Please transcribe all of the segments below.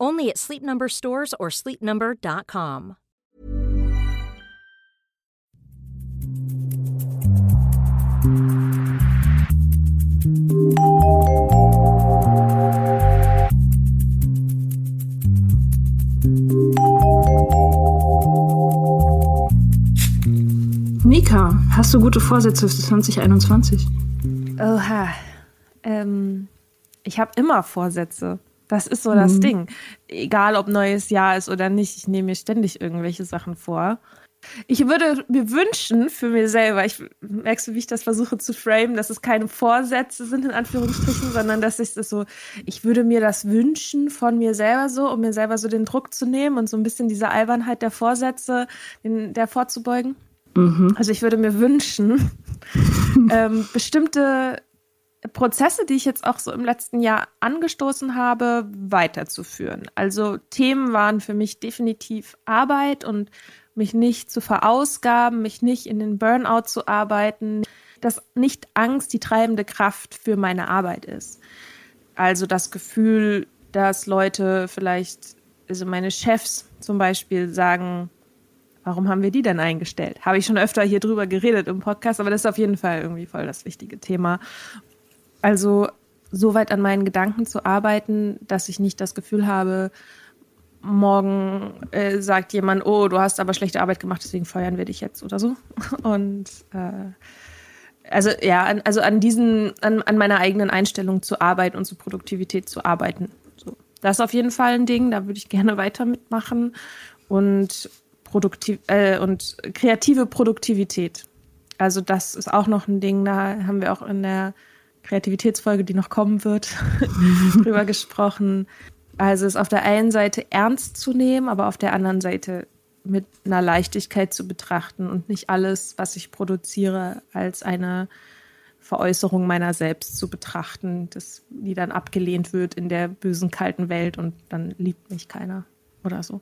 Only at Sleep Number stores or sleepnumber.com. Nika, hast du gute Vorsätze für 2021? Oha. Ähm, ich habe immer Vorsätze. Das ist so das mhm. Ding. Egal, ob neues Jahr ist oder nicht, ich nehme mir ständig irgendwelche Sachen vor. Ich würde mir wünschen für mir selber, ich merkst du, wie ich das versuche zu framen, dass es keine Vorsätze sind, in Anführungsstrichen, sondern dass ich das so, ich würde mir das wünschen von mir selber so, um mir selber so den Druck zu nehmen und so ein bisschen diese Albernheit der Vorsätze, den, der vorzubeugen. Mhm. Also ich würde mir wünschen, ähm, bestimmte Prozesse, die ich jetzt auch so im letzten Jahr angestoßen habe, weiterzuführen. Also Themen waren für mich definitiv Arbeit und mich nicht zu verausgaben, mich nicht in den Burnout zu arbeiten, dass nicht Angst die treibende Kraft für meine Arbeit ist. Also das Gefühl, dass Leute vielleicht, also meine Chefs zum Beispiel sagen, warum haben wir die denn eingestellt? Habe ich schon öfter hier drüber geredet im Podcast, aber das ist auf jeden Fall irgendwie voll das wichtige Thema. Also so weit an meinen Gedanken zu arbeiten, dass ich nicht das Gefühl habe, morgen äh, sagt jemand, oh, du hast aber schlechte Arbeit gemacht, deswegen feuern wir dich jetzt oder so. Und äh, also ja, an, also an diesen, an, an meiner eigenen Einstellung zur Arbeit und zur Produktivität zu arbeiten. So. Das ist auf jeden Fall ein Ding, da würde ich gerne weiter mitmachen. Und produktiv äh, und kreative Produktivität. Also das ist auch noch ein Ding, da haben wir auch in der Kreativitätsfolge, die noch kommen wird, drüber gesprochen. Also es auf der einen Seite ernst zu nehmen, aber auf der anderen Seite mit einer Leichtigkeit zu betrachten und nicht alles, was ich produziere, als eine Veräußerung meiner selbst zu betrachten, das, die dann abgelehnt wird in der bösen, kalten Welt und dann liebt mich keiner oder so.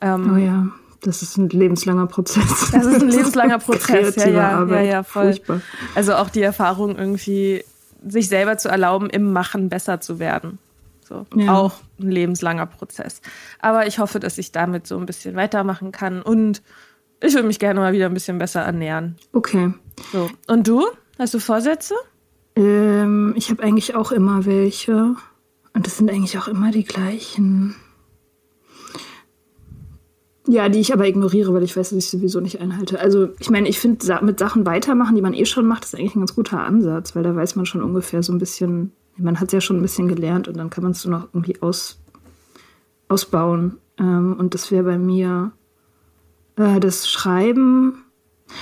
Ähm, oh ja, das ist ein lebenslanger Prozess. Das ist ein lebenslanger Prozess, ja, ja, Arbeit. ja, ja, voll. Furchtbar. Also auch die Erfahrung irgendwie, sich selber zu erlauben, im Machen besser zu werden. So, ja. auch ein lebenslanger Prozess. Aber ich hoffe, dass ich damit so ein bisschen weitermachen kann und ich würde mich gerne mal wieder ein bisschen besser ernähren. Okay. So. Und du? Hast du Vorsätze? Ähm, ich habe eigentlich auch immer welche. Und das sind eigentlich auch immer die gleichen. Ja, die ich aber ignoriere, weil ich weiß, dass ich sowieso nicht einhalte. Also ich meine, ich finde, mit Sachen weitermachen, die man eh schon macht, ist eigentlich ein ganz guter Ansatz, weil da weiß man schon ungefähr so ein bisschen, man hat es ja schon ein bisschen gelernt und dann kann man es so noch irgendwie aus, ausbauen. Ähm, und das wäre bei mir äh, das Schreiben.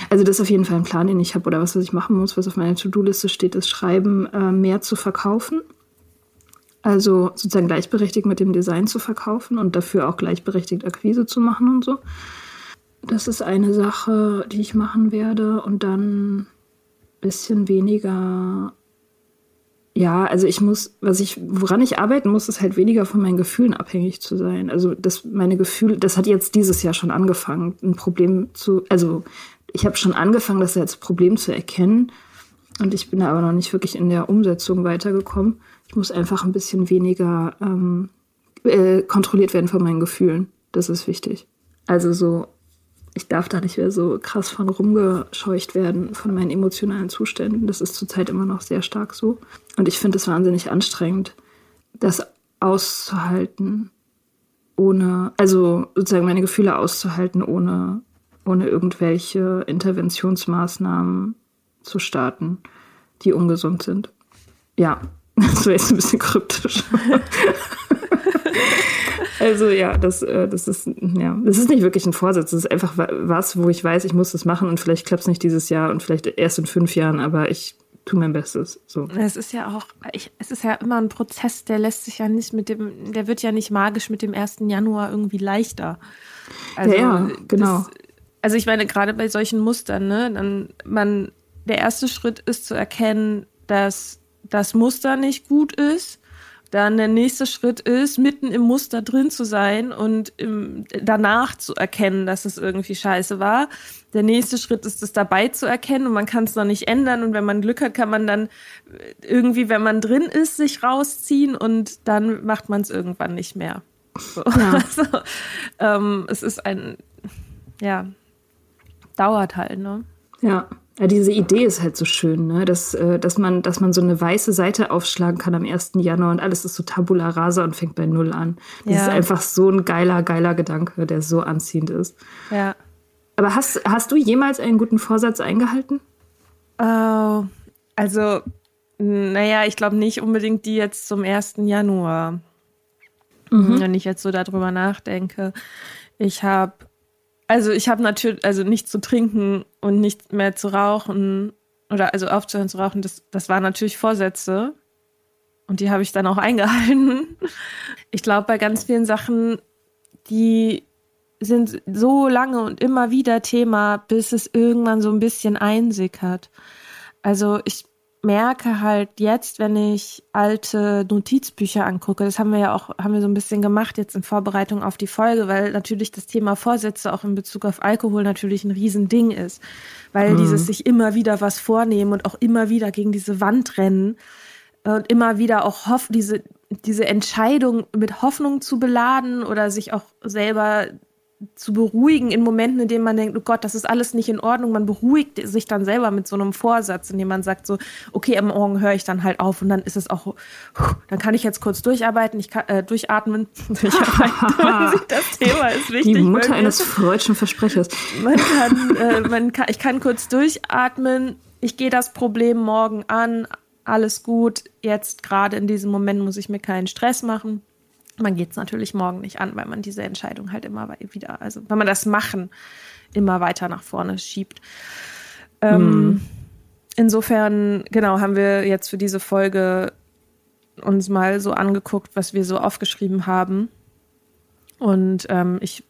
Also das ist auf jeden Fall ein Plan, den ich habe oder was, was ich machen muss, was auf meiner To-Do-Liste steht, das Schreiben äh, mehr zu verkaufen. Also sozusagen gleichberechtigt mit dem Design zu verkaufen und dafür auch gleichberechtigt Akquise zu machen und so. Das ist eine Sache, die ich machen werde. Und dann ein bisschen weniger. Ja, also ich muss, was ich, woran ich arbeiten muss, ist halt weniger von meinen Gefühlen abhängig zu sein. Also das, meine Gefühle, das hat jetzt dieses Jahr schon angefangen, ein Problem zu, also ich habe schon angefangen, das als Problem zu erkennen. Und ich bin da aber noch nicht wirklich in der Umsetzung weitergekommen. Ich muss einfach ein bisschen weniger ähm, äh, kontrolliert werden von meinen Gefühlen. Das ist wichtig. Also so, ich darf da nicht mehr so krass von rumgescheucht werden von meinen emotionalen Zuständen. Das ist zurzeit immer noch sehr stark so. Und ich finde es wahnsinnig anstrengend, das auszuhalten, ohne, also sozusagen meine Gefühle auszuhalten, ohne, ohne irgendwelche Interventionsmaßnahmen zu starten, die ungesund sind. Ja, Das wäre jetzt ein bisschen kryptisch. also ja, das, äh, das ist ja, das ist nicht wirklich ein Vorsatz. Das ist einfach was, wo ich weiß, ich muss das machen und vielleicht klappt es nicht dieses Jahr und vielleicht erst in fünf Jahren, aber ich tue mein Bestes. So. Es ist ja auch, ich, es ist ja immer ein Prozess, der lässt sich ja nicht mit dem, der wird ja nicht magisch mit dem 1. Januar irgendwie leichter. Also, ja, ja, genau. Das, also ich meine, gerade bei solchen Mustern, ne, dann man, der erste Schritt ist zu erkennen, dass das Muster nicht gut ist. Dann der nächste Schritt ist, mitten im Muster drin zu sein und im, danach zu erkennen, dass es irgendwie scheiße war. Der nächste Schritt ist es dabei zu erkennen und man kann es noch nicht ändern. Und wenn man Glück hat, kann man dann irgendwie, wenn man drin ist, sich rausziehen und dann macht man es irgendwann nicht mehr. So. Ja. Also, ähm, es ist ein, ja, dauert halt, ne? Ja. Ja, diese Idee ist halt so schön, ne? dass, äh, dass, man, dass man so eine weiße Seite aufschlagen kann am 1. Januar und alles ist so tabula rasa und fängt bei Null an. Das ja. ist einfach so ein geiler, geiler Gedanke, der so anziehend ist. Ja. Aber hast, hast du jemals einen guten Vorsatz eingehalten? Uh, also, naja, ich glaube nicht unbedingt die jetzt zum 1. Januar. Mhm. Wenn ich jetzt so darüber nachdenke. Ich habe also ich habe natürlich, also nicht zu trinken und nicht mehr zu rauchen oder also aufzuhören zu rauchen, das, das waren natürlich Vorsätze. Und die habe ich dann auch eingehalten. Ich glaube, bei ganz vielen Sachen, die sind so lange und immer wieder Thema, bis es irgendwann so ein bisschen einsickert. Also ich merke halt jetzt, wenn ich alte Notizbücher angucke, das haben wir ja auch, haben wir so ein bisschen gemacht jetzt in Vorbereitung auf die Folge, weil natürlich das Thema Vorsätze auch in Bezug auf Alkohol natürlich ein Riesending ist. Weil mhm. dieses sich immer wieder was vornehmen und auch immer wieder gegen diese Wand rennen und immer wieder auch hoff, diese, diese Entscheidung mit Hoffnung zu beladen oder sich auch selber zu beruhigen in Momenten, in denen man denkt, oh Gott, das ist alles nicht in Ordnung. Man beruhigt sich dann selber mit so einem Vorsatz, indem man sagt so, okay, am Morgen höre ich dann halt auf und dann ist es auch, dann kann ich jetzt kurz durcharbeiten, ich kann äh, durchatmen. das Thema ist wichtig. Die Mutter eines freudschen Versprechers. Man kann, äh, man kann, ich kann kurz durchatmen. Ich gehe das Problem morgen an. Alles gut. Jetzt gerade in diesem Moment muss ich mir keinen Stress machen man geht es natürlich morgen nicht an, weil man diese Entscheidung halt immer wieder, also wenn man das Machen immer weiter nach vorne schiebt. Ähm, mhm. Insofern, genau, haben wir jetzt für diese Folge uns mal so angeguckt, was wir so aufgeschrieben haben. Und ähm, ich,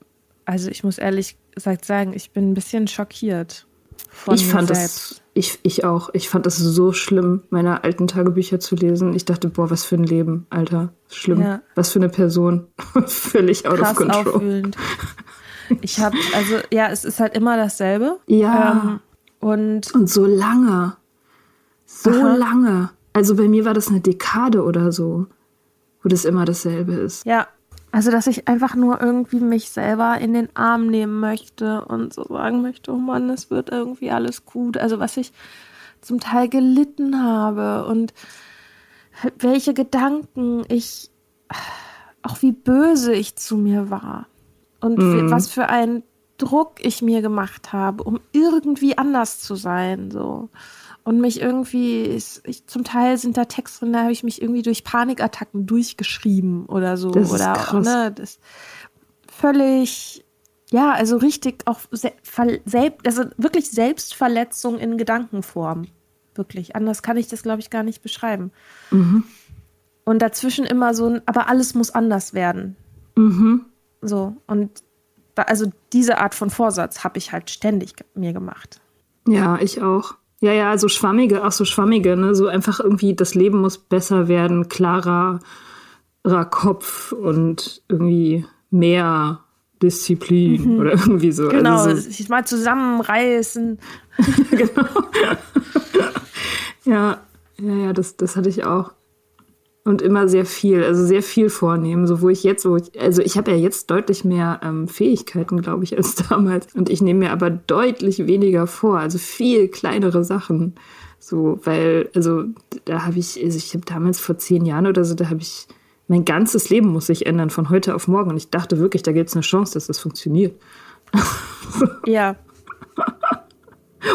also ich muss ehrlich gesagt sagen, ich bin ein bisschen schockiert. Von ich fand selbst. das, ich, ich auch. Ich fand das so schlimm, meine alten Tagebücher zu lesen. Ich dachte, boah, was für ein Leben, Alter. Schlimm. Ja. Was für eine Person. Völlig out Krass of control. Auffühlend. Ich habe, also ja, es ist halt immer dasselbe. Ja. Ähm, und, und so lange. So aha. lange. Also bei mir war das eine Dekade oder so, wo das immer dasselbe ist. Ja, also, dass ich einfach nur irgendwie mich selber in den Arm nehmen möchte und so sagen möchte, oh Mann, es wird irgendwie alles gut. Also, was ich zum Teil gelitten habe und welche Gedanken ich, auch wie böse ich zu mir war. und Mhm. was für einen Druck ich mir gemacht habe, um irgendwie anders zu sein, so. Und mich irgendwie, ich, zum Teil sind da Texte drin, da habe ich mich irgendwie durch Panikattacken durchgeschrieben oder so. Das ist oder krass. ne, das völlig, ja, also richtig auch se selbst, also wirklich Selbstverletzung in Gedankenform. Wirklich. Anders kann ich das, glaube ich, gar nicht beschreiben. Mhm. Und dazwischen immer so ein, aber alles muss anders werden. Mhm. So. Und da, also diese Art von Vorsatz habe ich halt ständig mir gemacht. Ja, ich auch. Ja, ja, so schwammige, auch so schwammige, ne? So einfach irgendwie, das Leben muss besser werden, klarer Kopf und irgendwie mehr Disziplin oder irgendwie so. Genau, Also so, sich mal zusammenreißen. genau. ja, ja, ja, das, das hatte ich auch. Und immer sehr viel, also sehr viel vornehmen, so wo ich jetzt, wo ich, also ich habe ja jetzt deutlich mehr ähm, Fähigkeiten, glaube ich, als damals. Und ich nehme mir aber deutlich weniger vor, also viel kleinere Sachen. So, weil, also da habe ich, also ich habe damals vor zehn Jahren oder so, da habe ich, mein ganzes Leben muss sich ändern von heute auf morgen. Und ich dachte wirklich, da gibt es eine Chance, dass das funktioniert. Ja.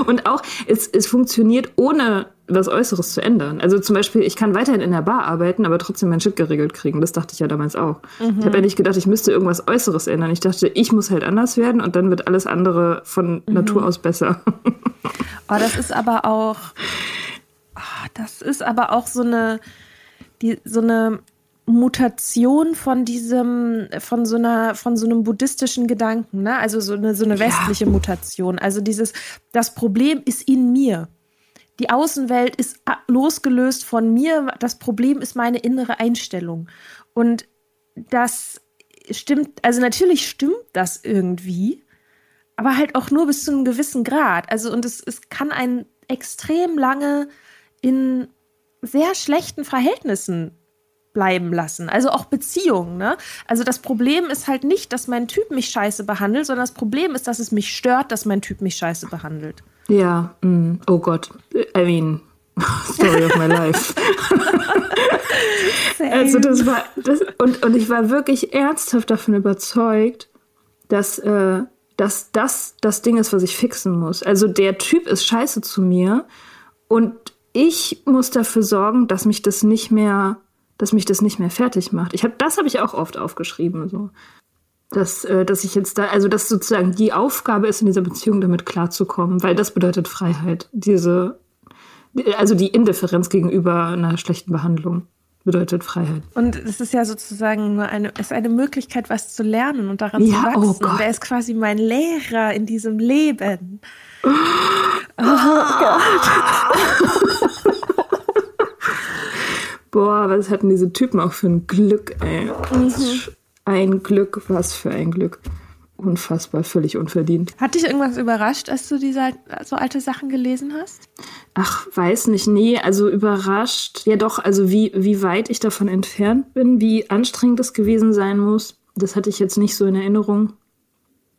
Und auch, es, es funktioniert ohne was Äußeres zu ändern. Also zum Beispiel, ich kann weiterhin in der Bar arbeiten, aber trotzdem mein Shit geregelt kriegen. Das dachte ich ja damals auch. Ich habe ja nicht gedacht, ich müsste irgendwas Äußeres ändern. Ich dachte, ich muss halt anders werden und dann wird alles andere von Natur aus besser. Oh, das ist aber auch, ah, das ist aber auch so eine, die, so eine Mutation von diesem, von so einer, von so einem buddhistischen Gedanken, ne? Also so eine, so eine westliche Mutation. Also dieses, das Problem ist in mir. Die Außenwelt ist a- losgelöst von mir. Das Problem ist meine innere Einstellung. Und das stimmt, also natürlich stimmt das irgendwie, aber halt auch nur bis zu einem gewissen Grad. Also, und es, es kann einen extrem lange in sehr schlechten Verhältnissen bleiben lassen. Also auch Beziehungen, ne? Also das Problem ist halt nicht, dass mein Typ mich scheiße behandelt, sondern das Problem ist, dass es mich stört, dass mein Typ mich scheiße behandelt. ja, mm, oh Gott. I mean, story of my life. Also das war das, und, und ich war wirklich ernsthaft davon überzeugt, dass, äh, dass das das Ding ist, was ich fixen muss. Also der Typ ist scheiße zu mir und ich muss dafür sorgen, dass mich das nicht mehr, dass mich das nicht mehr fertig macht. Ich habe das habe ich auch oft aufgeschrieben so. Dass, äh, dass ich jetzt da, also dass sozusagen die Aufgabe ist, in dieser Beziehung damit klarzukommen, weil das bedeutet Freiheit. Diese, also die Indifferenz gegenüber einer schlechten Behandlung bedeutet Freiheit. Und es ist ja sozusagen nur eine, ist eine Möglichkeit, was zu lernen und daran Ja, zu oh wachsen. Gott. und er ist quasi mein Lehrer in diesem Leben. Boah, was hatten diese Typen auch für ein Glück, ey. Mhm. Ein Glück, was für ein Glück. Unfassbar, völlig unverdient. Hat dich irgendwas überrascht, als du diese so alte Sachen gelesen hast? Ach, weiß nicht, nee, also überrascht. Ja doch, also wie, wie weit ich davon entfernt bin, wie anstrengend es gewesen sein muss, das hatte ich jetzt nicht so in Erinnerung.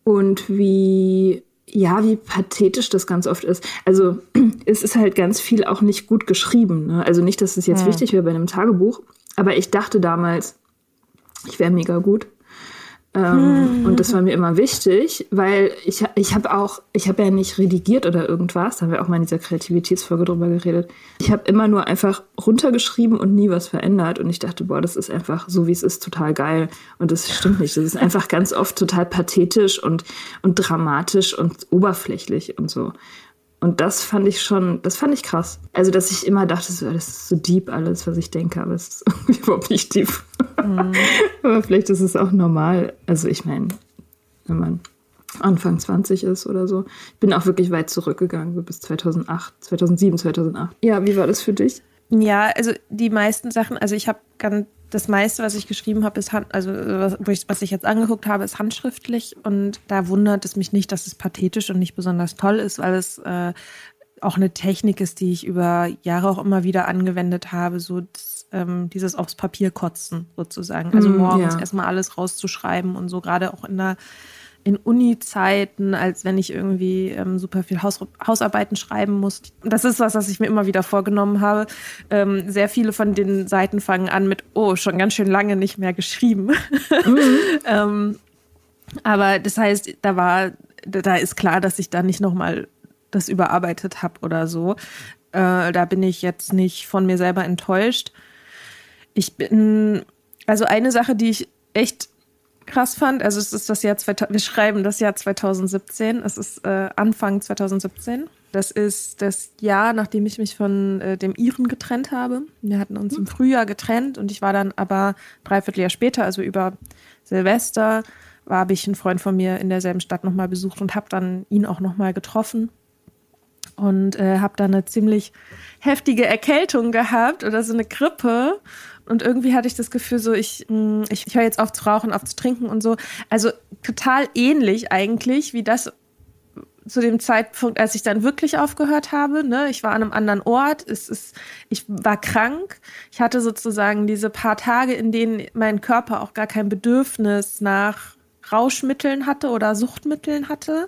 Und wie, ja, wie pathetisch das ganz oft ist. Also es ist halt ganz viel auch nicht gut geschrieben. Ne? Also nicht, dass es jetzt wichtig wäre bei einem Tagebuch, aber ich dachte damals, ich wäre mega gut. Ähm, Und das war mir immer wichtig, weil ich, ich habe auch, ich habe ja nicht redigiert oder irgendwas, da haben wir auch mal in dieser Kreativitätsfolge drüber geredet. Ich habe immer nur einfach runtergeschrieben und nie was verändert. Und ich dachte, boah, das ist einfach so, wie es ist, total geil. Und das stimmt nicht. Das ist einfach ganz oft total pathetisch und, und dramatisch und oberflächlich und so. Und das fand ich schon, das fand ich krass. Also, dass ich immer dachte, so, das ist so deep alles, was ich denke, aber es ist irgendwie überhaupt nicht deep. aber vielleicht ist es auch normal. Also, ich meine, wenn man Anfang 20 ist oder so. Ich bin auch wirklich weit zurückgegangen, so bis 2008, 2007, 2008. Ja, wie war das für dich? Ja, also die meisten Sachen, also ich habe ganz das meiste, was ich geschrieben habe, ist also was, ich- jetzt angeguckt habe, ist handschriftlich und da wundert es mich nicht, dass es pathetisch und nicht besonders toll ist, weil es äh, auch eine Technik ist, die ich über Jahre auch immer wieder angewendet habe, so das, ähm, dieses aufs Papier kotzen sozusagen. Also Mm, morgens ja. erstmal alles rauszuschreiben und so gerade auch in der in Uni-Zeiten, als wenn ich irgendwie ähm, super viel Haus, Hausarbeiten schreiben muss. Das ist was, was ich mir immer wieder vorgenommen habe. Ähm, sehr viele von den Seiten fangen an mit, oh, schon ganz schön lange nicht mehr geschrieben. ähm, Aber das heißt, da war, da ist klar, dass ich da nicht nochmal das überarbeitet habe oder so. Äh, da bin ich jetzt nicht von mir selber enttäuscht. Ich bin, also eine Sache, die ich echt krass fand, also es ist das Jahr, wir schreiben das Jahr 2017, es ist äh, Anfang 2017. Das ist das Jahr, nachdem ich mich von äh, dem Iren getrennt habe. Wir hatten uns im Frühjahr getrennt und ich war dann aber dreiviertel Jahr später, also über Silvester, habe ich einen Freund von mir in derselben Stadt nochmal besucht und habe dann ihn auch nochmal getroffen und äh, habe dann eine ziemlich heftige Erkältung gehabt oder so eine Grippe. Und irgendwie hatte ich das Gefühl, so ich, mm, ich, ich höre jetzt auf zu rauchen, auf zu trinken und so. Also total ähnlich eigentlich wie das zu dem Zeitpunkt, als ich dann wirklich aufgehört habe. Ne? Ich war an einem anderen Ort. Es ist, ich war krank. Ich hatte sozusagen diese paar Tage, in denen mein Körper auch gar kein Bedürfnis nach Rauschmitteln hatte oder Suchtmitteln hatte.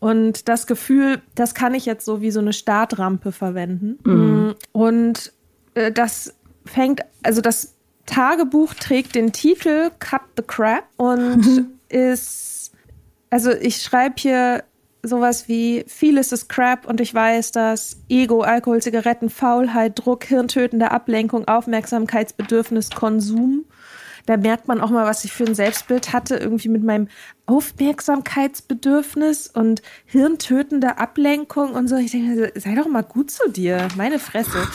Und das Gefühl, das kann ich jetzt so wie so eine Startrampe verwenden. Mhm. Und äh, das fängt, also das Tagebuch trägt den Titel Cut the Crap und mhm. ist, also ich schreibe hier sowas wie vieles ist Crap und ich weiß, dass Ego, Alkohol, Zigaretten, Faulheit, Druck, hirntötende Ablenkung, Aufmerksamkeitsbedürfnis, Konsum da merkt man auch mal, was ich für ein Selbstbild hatte, irgendwie mit meinem Aufmerksamkeitsbedürfnis und hirntötender Ablenkung und so. Ich denke, sei doch mal gut zu dir, meine Fresse.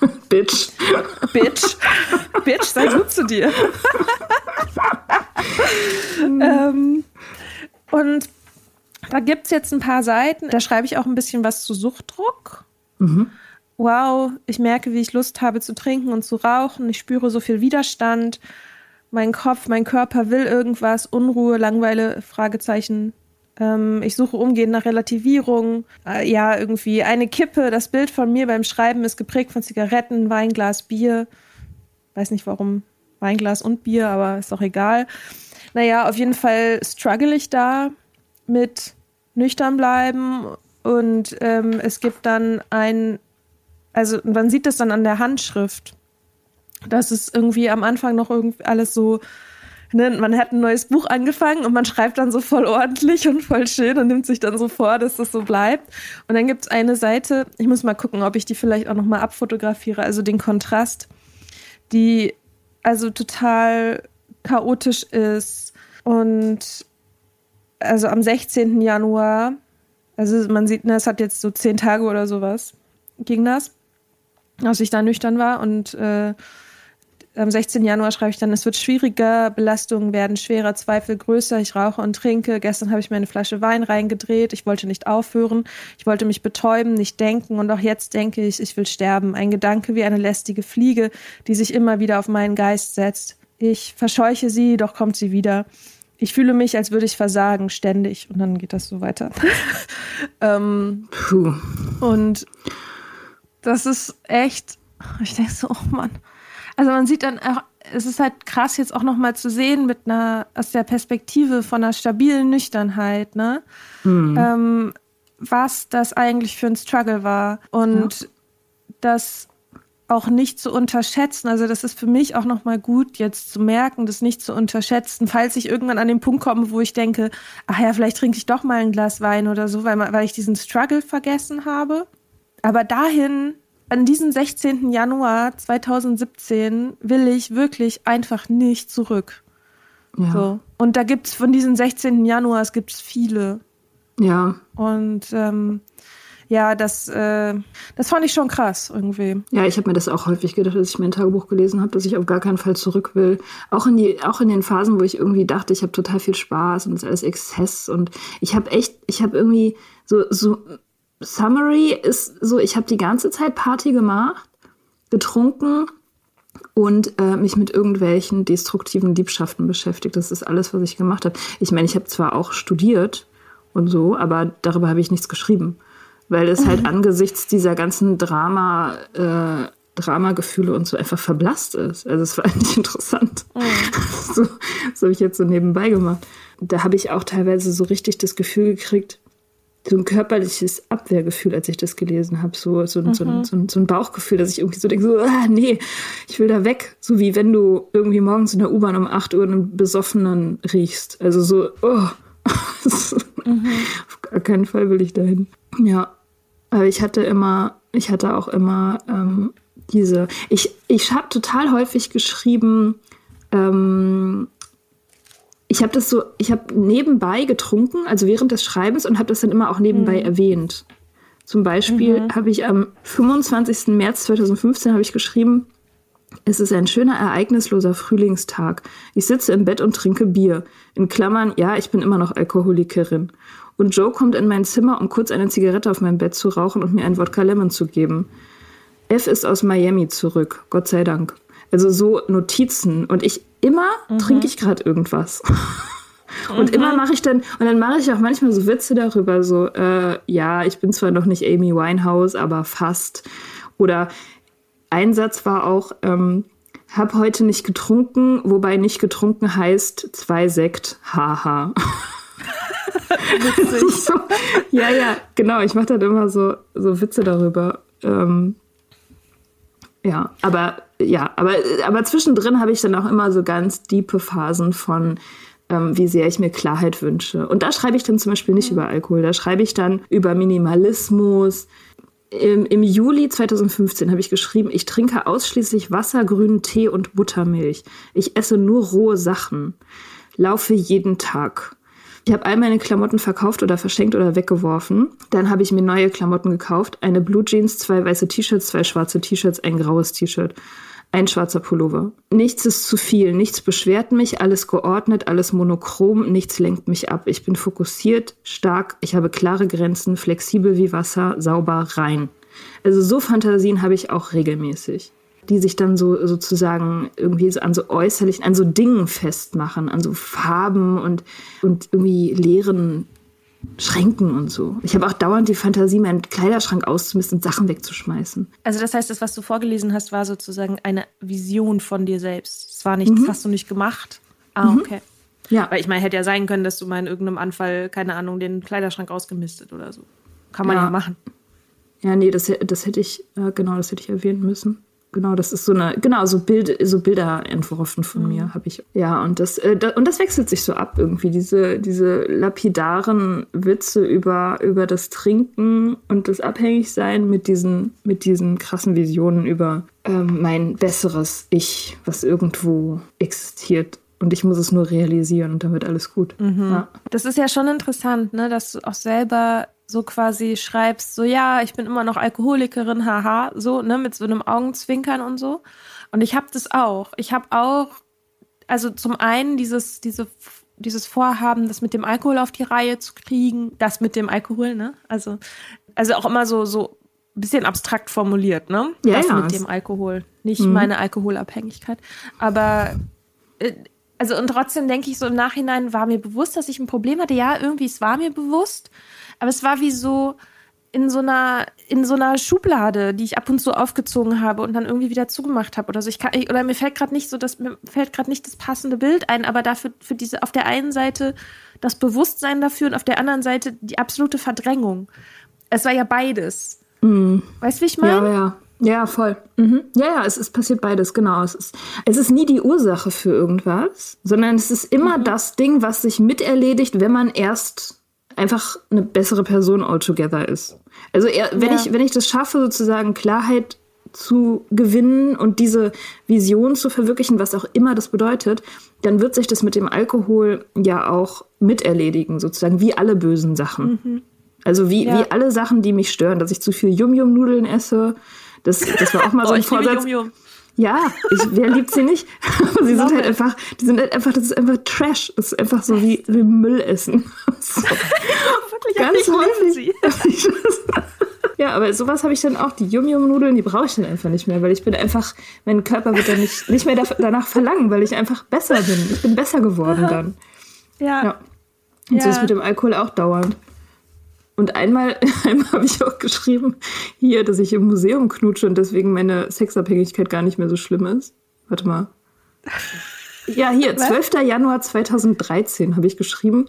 Bitch. Bitch. Bitch, sei gut zu dir. ähm, und da gibt es jetzt ein paar Seiten, da schreibe ich auch ein bisschen was zu Suchtdruck. Mhm. Wow, ich merke, wie ich Lust habe zu trinken und zu rauchen. Ich spüre so viel Widerstand mein Kopf, mein Körper will irgendwas, Unruhe, Langweile, Fragezeichen. Ähm, ich suche umgehend nach Relativierung. Äh, ja, irgendwie eine Kippe. Das Bild von mir beim Schreiben ist geprägt von Zigaretten, Weinglas, Bier. Weiß nicht warum Weinglas und Bier, aber ist doch egal. Naja, auf jeden Fall struggle ich da mit nüchtern bleiben und ähm, es gibt dann ein, also man sieht das dann an der Handschrift das ist irgendwie am Anfang noch irgendwie alles so, ne, man hat ein neues Buch angefangen und man schreibt dann so voll ordentlich und voll schön und nimmt sich dann so vor, dass das so bleibt. Und dann gibt es eine Seite, ich muss mal gucken, ob ich die vielleicht auch nochmal abfotografiere, also den Kontrast, die also total chaotisch ist und also am 16. Januar, also man sieht, ne, es hat jetzt so zehn Tage oder sowas, ging das, als ich da nüchtern war und äh, am 16. Januar schreibe ich dann, es wird schwieriger, Belastungen werden schwerer, Zweifel größer, ich rauche und trinke. Gestern habe ich mir eine Flasche Wein reingedreht, ich wollte nicht aufhören, ich wollte mich betäuben, nicht denken und auch jetzt denke ich, ich will sterben. Ein Gedanke wie eine lästige Fliege, die sich immer wieder auf meinen Geist setzt. Ich verscheuche sie, doch kommt sie wieder. Ich fühle mich, als würde ich versagen, ständig. Und dann geht das so weiter. ähm, Puh. Und das ist echt, ich denke so, oh Mann also man sieht dann auch, es ist halt krass jetzt auch nochmal zu sehen mit einer, aus der Perspektive von einer stabilen Nüchternheit, ne? Mhm. Ähm, was das eigentlich für ein Struggle war und ja. das auch nicht zu unterschätzen. Also das ist für mich auch nochmal gut jetzt zu merken, das nicht zu unterschätzen, falls ich irgendwann an den Punkt komme, wo ich denke, ach ja, vielleicht trinke ich doch mal ein Glas Wein oder so, weil, weil ich diesen Struggle vergessen habe. Aber dahin an diesen 16. Januar 2017 will ich wirklich einfach nicht zurück. Ja. So. Und da gibt es von diesen 16. Januar, es gibt viele. Ja. Und ähm, ja, das, äh, das fand ich schon krass irgendwie. Ja, ich habe mir das auch häufig gedacht, als ich mein Tagebuch gelesen habe, dass ich auf gar keinen Fall zurück will. Auch in, die, auch in den Phasen, wo ich irgendwie dachte, ich habe total viel Spaß und es ist alles Exzess. Und ich habe echt, ich habe irgendwie so, so Summary ist so, ich habe die ganze Zeit Party gemacht, getrunken und äh, mich mit irgendwelchen destruktiven Liebschaften beschäftigt. Das ist alles, was ich gemacht habe. Ich meine, ich habe zwar auch studiert und so, aber darüber habe ich nichts geschrieben, weil es halt angesichts dieser ganzen Drama äh, Dramagefühle und so einfach verblasst ist. Also es war eigentlich interessant. Mhm. so, so habe ich jetzt so nebenbei gemacht. Da habe ich auch teilweise so richtig das Gefühl gekriegt, so ein körperliches Abwehrgefühl, als ich das gelesen habe. So, so, mhm. so, ein, so, so ein Bauchgefühl, dass ich irgendwie so denke, so, ah, nee, ich will da weg. So wie wenn du irgendwie morgens in der U-Bahn um 8 Uhr einen Besoffenen riechst. Also so, oh. mhm. Auf gar keinen Fall will ich dahin. Ja. Aber ich hatte immer, ich hatte auch immer ähm, diese, ich, ich habe total häufig geschrieben, ähm, ich habe das so, ich habe nebenbei getrunken, also während des Schreibens und habe das dann immer auch nebenbei mhm. erwähnt. Zum Beispiel mhm. habe ich am 25. März 2015 habe ich geschrieben, es ist ein schöner, ereignisloser Frühlingstag. Ich sitze im Bett und trinke Bier. In Klammern, ja, ich bin immer noch Alkoholikerin. Und Joe kommt in mein Zimmer, um kurz eine Zigarette auf meinem Bett zu rauchen und mir ein Wodka Lemon zu geben. F ist aus Miami zurück, Gott sei Dank. Also so Notizen. Und ich immer mhm. trinke ich gerade irgendwas. und mhm. immer mache ich dann, und dann mache ich auch manchmal so Witze darüber, so, äh, ja, ich bin zwar noch nicht Amy Winehouse, aber fast. Oder ein Satz war auch, ähm, hab heute nicht getrunken, wobei nicht getrunken heißt zwei Sekt, haha. so, ja, ja, genau. Ich mache dann immer so, so Witze darüber. Ähm, ja, aber ja, aber, aber zwischendrin habe ich dann auch immer so ganz diepe Phasen von, ähm, wie sehr ich mir Klarheit wünsche. Und da schreibe ich dann zum Beispiel nicht mhm. über Alkohol, da schreibe ich dann über Minimalismus. Im, Im Juli 2015 habe ich geschrieben, ich trinke ausschließlich Wasser, grünen Tee und Buttermilch. Ich esse nur rohe Sachen. Laufe jeden Tag. Ich habe all meine Klamotten verkauft oder verschenkt oder weggeworfen. Dann habe ich mir neue Klamotten gekauft. Eine Blue Jeans, zwei weiße T-Shirts, zwei schwarze T-Shirts, ein graues T-Shirt. Ein schwarzer Pullover. Nichts ist zu viel, nichts beschwert mich, alles geordnet, alles monochrom, nichts lenkt mich ab. Ich bin fokussiert, stark, ich habe klare Grenzen, flexibel wie Wasser, sauber, rein. Also so Fantasien habe ich auch regelmäßig die sich dann so sozusagen irgendwie so an so äußerlichen, an so Dingen festmachen, an so Farben und, und irgendwie leeren Schränken und so. Ich habe auch dauernd die Fantasie, meinen Kleiderschrank auszumisten und Sachen wegzuschmeißen. Also das heißt, das, was du vorgelesen hast, war sozusagen eine Vision von dir selbst. Es war nicht, mhm. das hast du nicht gemacht. Ah, mhm. okay. Ja. Weil ich meine, hätte ja sein können, dass du mal in irgendeinem Anfall, keine Ahnung, den Kleiderschrank ausgemistet oder so. Kann man ja, ja machen. Ja, nee, das, das hätte ich, äh, genau, das hätte ich erwähnen müssen. Genau, das ist so eine, genau, so, Bild, so Bilder entworfen von mhm. mir habe ich. Ja, und das, äh, da, und das wechselt sich so ab irgendwie, diese, diese lapidaren Witze über, über das Trinken und das Abhängigsein mit diesen, mit diesen krassen Visionen über ähm, mein besseres Ich, was irgendwo existiert und ich muss es nur realisieren und dann wird alles gut. Mhm. Ja. Das ist ja schon interessant, ne, dass du auch selber so quasi schreibst, so ja, ich bin immer noch Alkoholikerin, haha, so, ne, mit so einem Augenzwinkern und so. Und ich habe das auch. Ich habe auch, also zum einen dieses, diese, dieses Vorhaben, das mit dem Alkohol auf die Reihe zu kriegen, das mit dem Alkohol, ne? Also, also auch immer so, so ein bisschen abstrakt formuliert, ne? Ja, das ja. mit dem Alkohol. Nicht mhm. meine Alkoholabhängigkeit. Aber äh, also und trotzdem denke ich so im Nachhinein war mir bewusst, dass ich ein Problem hatte. Ja, irgendwie, es war mir bewusst. Aber es war wie so in so einer in so einer Schublade, die ich ab und zu aufgezogen habe und dann irgendwie wieder zugemacht habe oder so. Ich kann, oder mir fällt gerade nicht so das mir fällt gerade nicht das passende Bild ein, aber dafür für diese auf der einen Seite das Bewusstsein dafür und auf der anderen Seite die absolute Verdrängung. Es war ja beides. Mhm. Weißt du, wie ich meine? Ja, ja. Ja, voll. Mhm. Ja, ja, es ist passiert beides, genau. Es ist, es ist nie die Ursache für irgendwas, sondern es ist immer mhm. das Ding, was sich miterledigt, wenn man erst einfach eine bessere Person altogether ist. Also er, wenn ja. ich wenn ich das schaffe, sozusagen Klarheit zu gewinnen und diese Vision zu verwirklichen, was auch immer das bedeutet, dann wird sich das mit dem Alkohol ja auch miterledigen, sozusagen wie alle bösen Sachen. Mhm. Also wie, ja. wie alle Sachen, die mich stören, dass ich zu viel Yum-Yum-Nudeln esse. Das, das war auch mal so ein Vorsatz. Yum -Yum. Ja, ich, wer liebt sie nicht? sie sind halt einfach, die sind halt einfach, das ist einfach Trash. Das ist einfach so wie, wie Müll essen. So. Wirklich, ganz häufig. ja, aber sowas habe ich dann auch. Die Yum-Yum-Nudeln, die brauche ich dann einfach nicht mehr, weil ich bin einfach, mein Körper wird dann nicht, nicht mehr danach verlangen, weil ich einfach besser bin. Ich bin besser geworden dann. Ja. ja. Und ja. so ist mit dem Alkohol auch dauernd. Und einmal, einmal habe ich auch geschrieben, hier, dass ich im Museum knutsche und deswegen meine Sexabhängigkeit gar nicht mehr so schlimm ist. Warte mal. Ja, hier, 12. Januar 2013 habe ich geschrieben.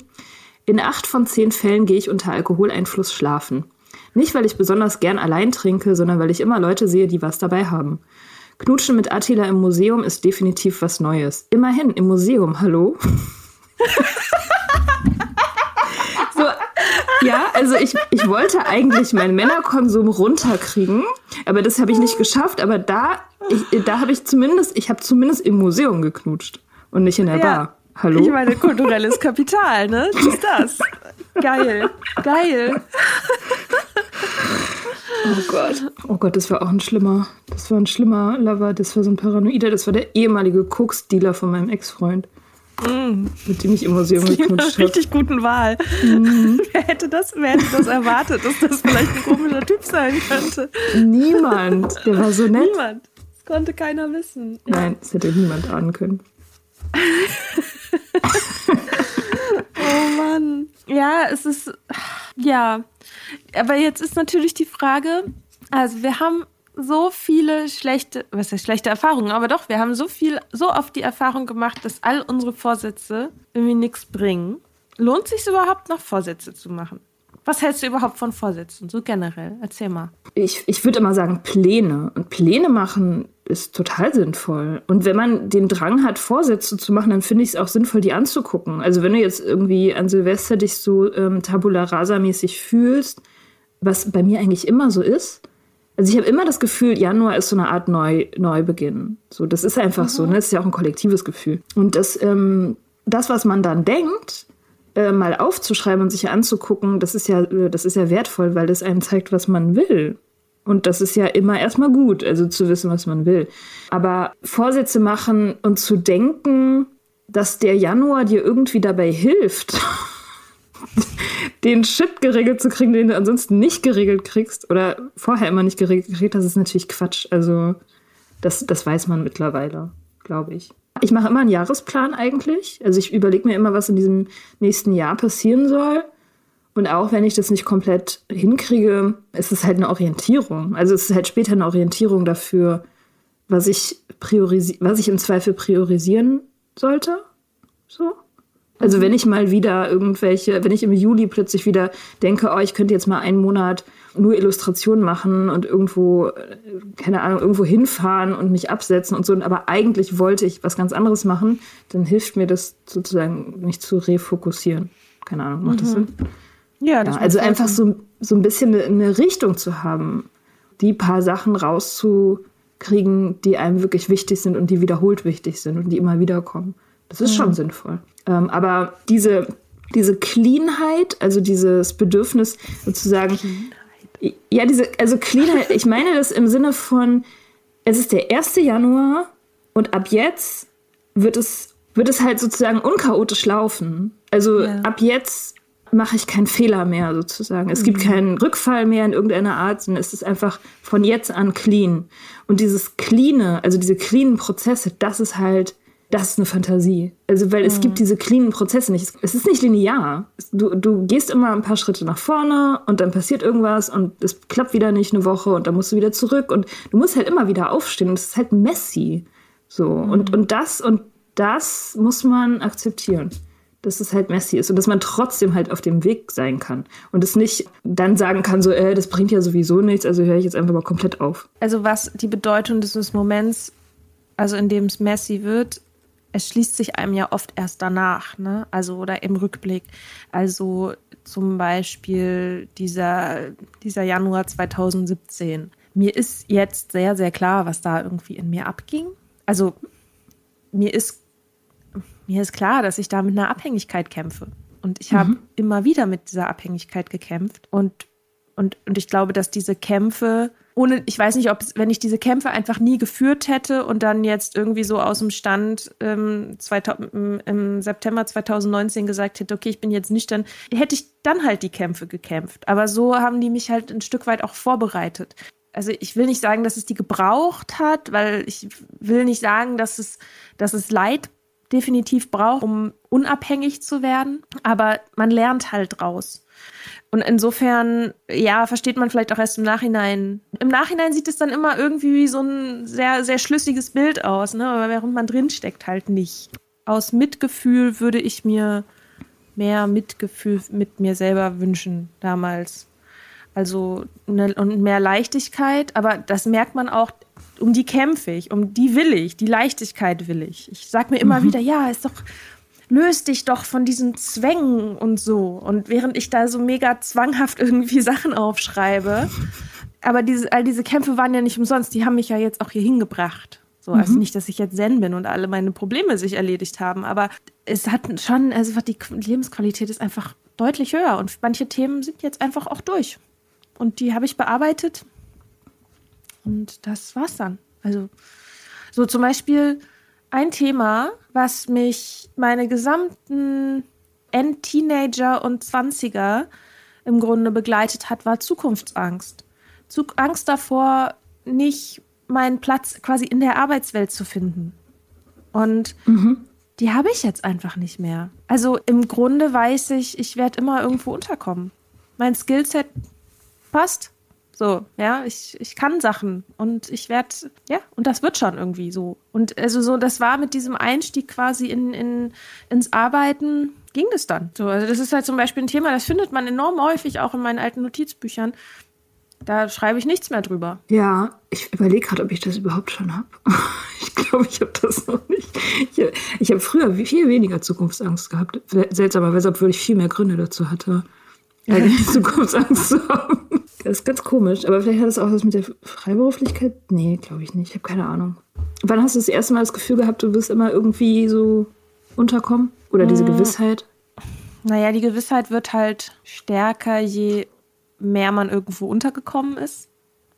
In acht von zehn Fällen gehe ich unter Alkoholeinfluss schlafen. Nicht, weil ich besonders gern allein trinke, sondern weil ich immer Leute sehe, die was dabei haben. Knutschen mit Attila im Museum ist definitiv was Neues. Immerhin im Museum, hallo? so, ja, also ich, ich wollte eigentlich meinen Männerkonsum runterkriegen, aber das habe ich nicht geschafft. Aber da, ich, da habe ich zumindest, ich habe zumindest im Museum geknutscht und nicht in der ja. Bar. Hallo? Ich meine, kulturelles Kapital, ne? Das ist das. Geil. Geil. Oh Gott. Oh Gott, das war auch ein schlimmer, das war ein schlimmer Lover, das war so ein Paranoider, das war der ehemalige Koks-Dealer von meinem Ex-Freund. Mm. Mit dem ich im Museum geknutscht habe. richtig guten Wahl. Mm. wer, hätte das, wer hätte das erwartet, dass das vielleicht ein komischer Typ sein könnte? Niemand. Der war so nett. Niemand. Das konnte keiner wissen. Nein, das hätte niemand ahnen können. oh Mann. Ja, es ist. Ja. Aber jetzt ist natürlich die Frage, also wir haben so viele schlechte, was heißt schlechte Erfahrungen, aber doch, wir haben so viel, so oft die Erfahrung gemacht, dass all unsere Vorsätze irgendwie nichts bringen. Lohnt sich überhaupt noch Vorsätze zu machen? Was hältst du überhaupt von Vorsätzen, so generell? Erzähl mal. Ich, ich würde immer sagen Pläne. Und Pläne machen ist total sinnvoll. Und wenn man den Drang hat, Vorsätze zu machen, dann finde ich es auch sinnvoll, die anzugucken. Also wenn du jetzt irgendwie an Silvester dich so ähm, tabula rasa-mäßig fühlst, was bei mir eigentlich immer so ist, also ich habe immer das Gefühl, Januar ist so eine Art Neu Neubeginn. So, das ist einfach mhm. so, ne? Das ist ja auch ein kollektives Gefühl. Und das, ähm, das, was man dann denkt, äh, mal aufzuschreiben und sich anzugucken, das ist ja, äh, das ist ja wertvoll, weil das einem zeigt, was man will. Und das ist ja immer erstmal gut, also zu wissen, was man will. Aber Vorsätze machen und zu denken, dass der Januar dir irgendwie dabei hilft, den Shit geregelt zu kriegen, den du ansonsten nicht geregelt kriegst oder vorher immer nicht geregelt kriegst, das ist natürlich Quatsch. Also das, das weiß man mittlerweile, glaube ich. Ich mache immer einen Jahresplan eigentlich. Also ich überlege mir immer, was in diesem nächsten Jahr passieren soll. Und auch wenn ich das nicht komplett hinkriege, ist es halt eine Orientierung. Also es ist halt später eine Orientierung dafür, was ich priorisi was ich im Zweifel priorisieren sollte. So. Also wenn ich mal wieder irgendwelche, wenn ich im Juli plötzlich wieder denke, oh, ich könnte jetzt mal einen Monat nur Illustrationen machen und irgendwo, keine Ahnung, irgendwo hinfahren und mich absetzen und so, aber eigentlich wollte ich was ganz anderes machen, dann hilft mir das sozusagen nicht zu refokussieren. Keine Ahnung, macht mhm. das Sinn? Ja, das ja also einfach so, so ein bisschen eine, eine Richtung zu haben, die paar Sachen rauszukriegen, die einem wirklich wichtig sind und die wiederholt wichtig sind und die immer wieder kommen. Das ist mhm. schon sinnvoll. Ähm, aber diese, diese Cleanheit, also dieses Bedürfnis sozusagen, Cleanheit. ja, diese, also Cleanheit, ich meine das im Sinne von, es ist der 1. Januar und ab jetzt wird es, wird es halt sozusagen unchaotisch laufen. Also ja. ab jetzt mache ich keinen Fehler mehr sozusagen. Es mhm. gibt keinen Rückfall mehr in irgendeiner Art, sondern es ist einfach von jetzt an clean. Und dieses cleane, also diese cleanen Prozesse, das ist halt das ist eine Fantasie. Also, weil es gibt mhm. diese cleanen Prozesse nicht. Es ist nicht linear. Du, du gehst immer ein paar Schritte nach vorne und dann passiert irgendwas und es klappt wieder nicht eine Woche und dann musst du wieder zurück und du musst halt immer wieder aufstehen und es ist halt messy. So. Mhm. Und, und das und das muss man akzeptieren. Dass es halt messy ist und dass man trotzdem halt auf dem Weg sein kann und es nicht dann sagen kann, so, äh, das bringt ja sowieso nichts, also höre ich jetzt einfach mal komplett auf. Also, was die Bedeutung dieses Moments, also in dem es messy wird, es schließt sich einem ja oft erst danach, ne? Also oder im Rückblick. Also zum Beispiel dieser, dieser Januar 2017. Mir ist jetzt sehr, sehr klar, was da irgendwie in mir abging. Also mir ist, mir ist klar, dass ich da mit einer Abhängigkeit kämpfe. Und ich habe mhm. immer wieder mit dieser Abhängigkeit gekämpft. Und, und, und ich glaube, dass diese Kämpfe ohne, ich weiß nicht, ob wenn ich diese Kämpfe einfach nie geführt hätte und dann jetzt irgendwie so aus dem Stand ähm, 2000, im September 2019 gesagt hätte, okay, ich bin jetzt nüchtern, hätte ich dann halt die Kämpfe gekämpft. Aber so haben die mich halt ein Stück weit auch vorbereitet. Also ich will nicht sagen, dass es die gebraucht hat, weil ich will nicht sagen, dass es, dass es Leid definitiv braucht, um unabhängig zu werden. Aber man lernt halt draus. Und insofern, ja, versteht man vielleicht auch erst im Nachhinein. Im Nachhinein sieht es dann immer irgendwie wie so ein sehr, sehr schlüssiges Bild aus, ne? Aber während man drinsteckt, halt nicht. Aus Mitgefühl würde ich mir mehr Mitgefühl mit mir selber wünschen damals. Also ne, und mehr Leichtigkeit, aber das merkt man auch, um die kämpfe ich, um die will ich, die Leichtigkeit will ich. Ich sag mir immer mhm. wieder, ja, ist doch, löst dich doch von diesen Zwängen und so. Und während ich da so mega zwanghaft irgendwie Sachen aufschreibe, aber diese, all diese Kämpfe waren ja nicht umsonst, die haben mich ja jetzt auch hier hingebracht. So, also mhm. also nicht, dass ich jetzt Zen bin und alle meine Probleme sich erledigt haben, aber es hat schon, also die Lebensqualität ist einfach deutlich höher und manche Themen sind jetzt einfach auch durch. Und die habe ich bearbeitet. Und das war's dann. Also, so zum Beispiel ein Thema, was mich meine gesamten End-Teenager und 20er im Grunde begleitet hat, war Zukunftsangst. Angst davor, nicht meinen Platz quasi in der Arbeitswelt zu finden. Und mhm. die habe ich jetzt einfach nicht mehr. Also im Grunde weiß ich, ich werde immer irgendwo unterkommen. Mein Skillset passt. So, ja, ich, ich kann Sachen und ich werde, ja, und das wird schon irgendwie so. Und also so, das war mit diesem Einstieg quasi in, in, ins Arbeiten, ging das dann. So, also das ist halt zum Beispiel ein Thema, das findet man enorm häufig auch in meinen alten Notizbüchern. Da schreibe ich nichts mehr drüber. Ja, ich überlege gerade, ob ich das überhaupt schon habe. ich glaube, ich habe das noch nicht. Ich, ich habe früher viel weniger Zukunftsangst gehabt. Seltsamerweise, obwohl ich viel mehr Gründe dazu hatte, eigentlich Zukunftsangst zu haben. Das ist ganz komisch, aber vielleicht hat es auch was mit der Freiberuflichkeit. Nee, glaube ich nicht. Ich habe keine Ahnung. Wann hast du das erste Mal das Gefühl gehabt, du wirst immer irgendwie so unterkommen? Oder diese hm. Gewissheit? Naja, die Gewissheit wird halt stärker, je mehr man irgendwo untergekommen ist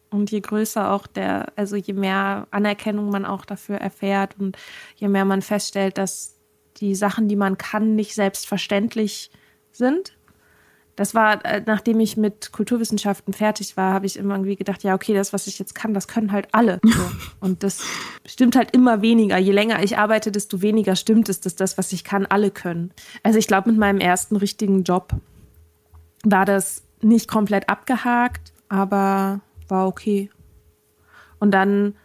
und je größer auch der, also je mehr Anerkennung man auch dafür erfährt und je mehr man feststellt, dass die Sachen, die man kann, nicht selbstverständlich sind. Das war, äh, nachdem ich mit Kulturwissenschaften fertig war, habe ich immer irgendwie gedacht, ja, okay, das, was ich jetzt kann, das können halt alle. So. Und das stimmt halt immer weniger. Je länger ich arbeite, desto weniger stimmt es, dass das, was ich kann, alle können. Also ich glaube, mit meinem ersten richtigen Job war das nicht komplett abgehakt, aber war okay. Und dann,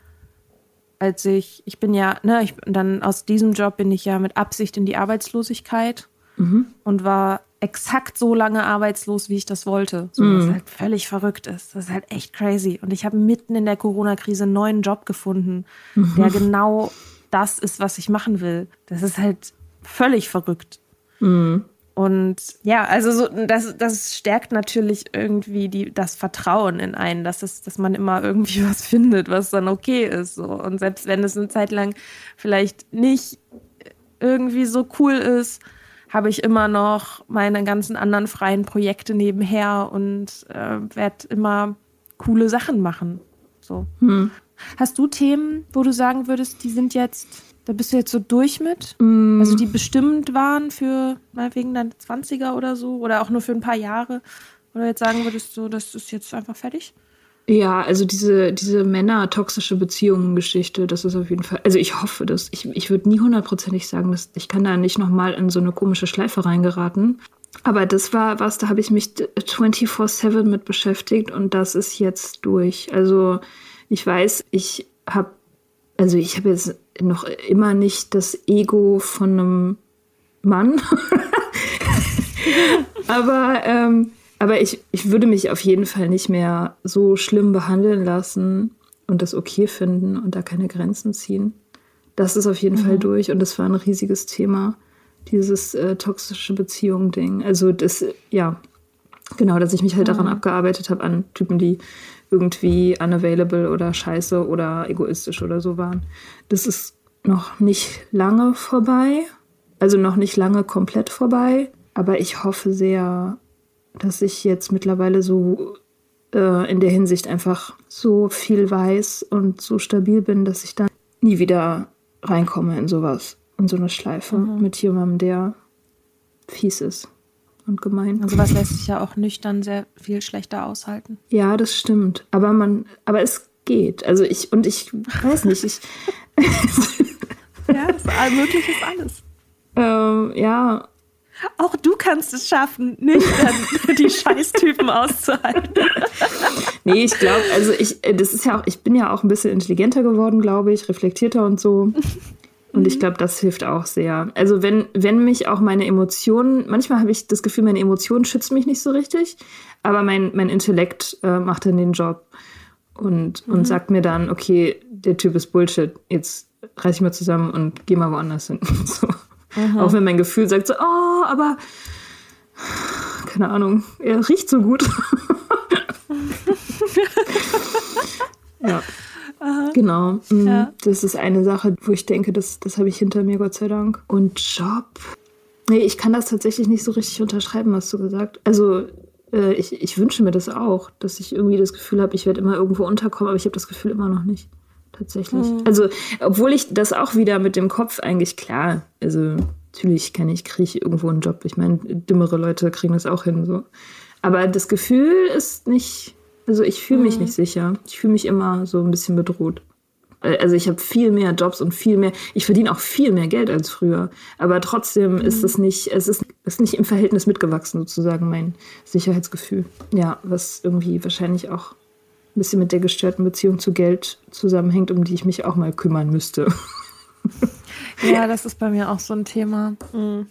als ich, ich bin ja, ne, ich, dann aus diesem Job bin ich ja mit Absicht in die Arbeitslosigkeit mhm. und war exakt so lange arbeitslos, wie ich das wollte. So, mhm. Was halt völlig verrückt ist. Das ist halt echt crazy. Und ich habe mitten in der Corona-Krise einen neuen Job gefunden, mhm. der genau das ist, was ich machen will. Das ist halt völlig verrückt. Mhm. Und ja, also so, das, das stärkt natürlich irgendwie die, das Vertrauen in einen, dass, es, dass man immer irgendwie was findet, was dann okay ist. So. Und selbst wenn es eine Zeit lang vielleicht nicht irgendwie so cool ist, habe ich immer noch meine ganzen anderen freien Projekte nebenher und äh, werde immer coole Sachen machen. So. Hm. Hast du Themen, wo du sagen würdest, die sind jetzt da bist du jetzt so durch mit? Mm. Also die bestimmt waren für meinetwegen deine 20er oder so oder auch nur für ein paar Jahre? Oder jetzt sagen würdest du, das ist jetzt einfach fertig? Ja, also diese, diese Männer-toxische Beziehungen-Geschichte, das ist auf jeden Fall, also ich hoffe das. Ich, ich würde nie hundertprozentig sagen, dass ich kann da nicht nochmal in so eine komische Schleife reingeraten. Aber das war was, da habe ich mich 24-7 mit beschäftigt und das ist jetzt durch. Also ich weiß, ich habe, also ich habe jetzt noch immer nicht das Ego von einem Mann. aber ähm, aber ich, ich würde mich auf jeden Fall nicht mehr so schlimm behandeln lassen und das okay finden und da keine Grenzen ziehen. Das ist auf jeden mhm. Fall durch und das war ein riesiges Thema, dieses äh, toxische Beziehung-Ding. Also das, ja, genau, dass ich mich halt mhm. daran abgearbeitet habe an Typen, die irgendwie unavailable oder scheiße oder egoistisch oder so waren. Das ist noch nicht lange vorbei, also noch nicht lange komplett vorbei, aber ich hoffe sehr, dass ich jetzt mittlerweile so äh, in der Hinsicht einfach so viel weiß und so stabil bin, dass ich dann nie wieder reinkomme in sowas, in so eine Schleife mhm. mit jemandem, der fies ist und gemein. Also was lässt sich ja auch nüchtern sehr viel schlechter aushalten. Ja, das stimmt. Aber man, aber es geht. Also ich, und ich weiß nicht, ich. ja, das möglich ist alles. Ähm, ja. Auch du kannst es schaffen, nüchtern die Scheißtypen auszuhalten. nee, ich glaube, also ich, das ist ja auch, ich bin ja auch ein bisschen intelligenter geworden, glaube ich, reflektierter und so. Und ich glaube, das hilft auch sehr. Also wenn, wenn mich auch meine Emotionen, manchmal habe ich das Gefühl, meine Emotionen schützen mich nicht so richtig, aber mein, mein Intellekt äh, macht dann den Job und, mhm. und sagt mir dann, okay, der Typ ist Bullshit, jetzt reiß ich mal zusammen und geh mal woanders hin. so. Mhm. Auch wenn mein Gefühl sagt so, oh, aber keine Ahnung, er riecht so gut. ja. Aha. Genau. Mhm. Ja. Das ist eine Sache, wo ich denke, das, das habe ich hinter mir, Gott sei Dank. Und Job. Nee, ich kann das tatsächlich nicht so richtig unterschreiben, hast du gesagt. Also, äh, ich, ich wünsche mir das auch, dass ich irgendwie das Gefühl habe, ich werde immer irgendwo unterkommen, aber ich habe das Gefühl immer noch nicht. Tatsächlich. Mhm. Also, obwohl ich das auch wieder mit dem Kopf eigentlich klar, also natürlich kann ich, kriege ich irgendwo einen Job. Ich meine, dümmere Leute kriegen das auch hin. so. Aber das Gefühl ist nicht, also ich fühle mich mhm. nicht sicher. Ich fühle mich immer so ein bisschen bedroht. Äh, also ich habe viel mehr Jobs und viel mehr, ich verdiene auch viel mehr Geld als früher. Aber trotzdem mhm. ist es nicht, es ist, ist nicht im Verhältnis mitgewachsen, sozusagen, mein Sicherheitsgefühl. Ja, was irgendwie wahrscheinlich auch ein bisschen mit der gestörten Beziehung zu Geld zusammenhängt, um die ich mich auch mal kümmern müsste. Ja, das ist bei mir auch so ein Thema. Mhm.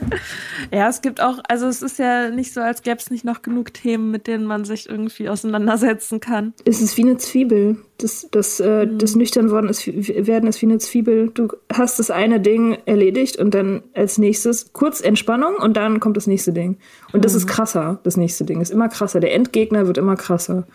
ja, es gibt auch, also es ist ja nicht so, als gäbe es nicht noch genug Themen, mit denen man sich irgendwie auseinandersetzen kann. Es ist wie eine Zwiebel. Das, das, äh, mhm. das nüchtern worden ist, werden ist wie eine Zwiebel. Du hast das eine Ding erledigt und dann als nächstes kurz Entspannung und dann kommt das nächste Ding. Und das mhm. ist krasser, das nächste Ding. Ist immer krasser. Der Endgegner wird immer krasser.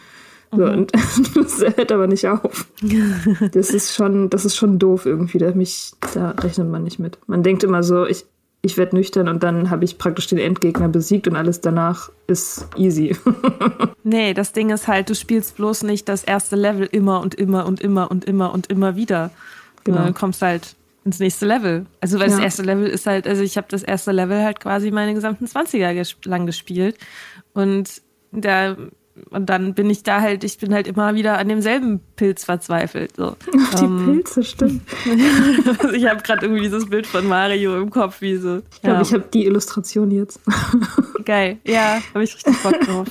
Mhm. und das hört aber nicht auf. Das ist schon, das ist schon doof irgendwie. Da, mich, da rechnet man nicht mit. Man denkt immer so, ich, ich werde nüchtern und dann habe ich praktisch den Endgegner besiegt und alles danach ist easy. nee, das Ding ist halt, du spielst bloß nicht das erste Level immer und immer und immer und immer und immer wieder. Genau. Dann kommst halt ins nächste Level. Also weil ja. das erste Level ist halt, also ich habe das erste Level halt quasi meine gesamten 20er lang gespielt und da und dann bin ich da halt, ich bin halt immer wieder an demselben Pilz verzweifelt. So. Ach, die um, Pilze, stimmt. also ich habe gerade irgendwie dieses Bild von Mario im Kopf, wie so. Ich glaube, ja. ich habe die Illustration jetzt. Geil, ja, habe ich richtig Bock drauf.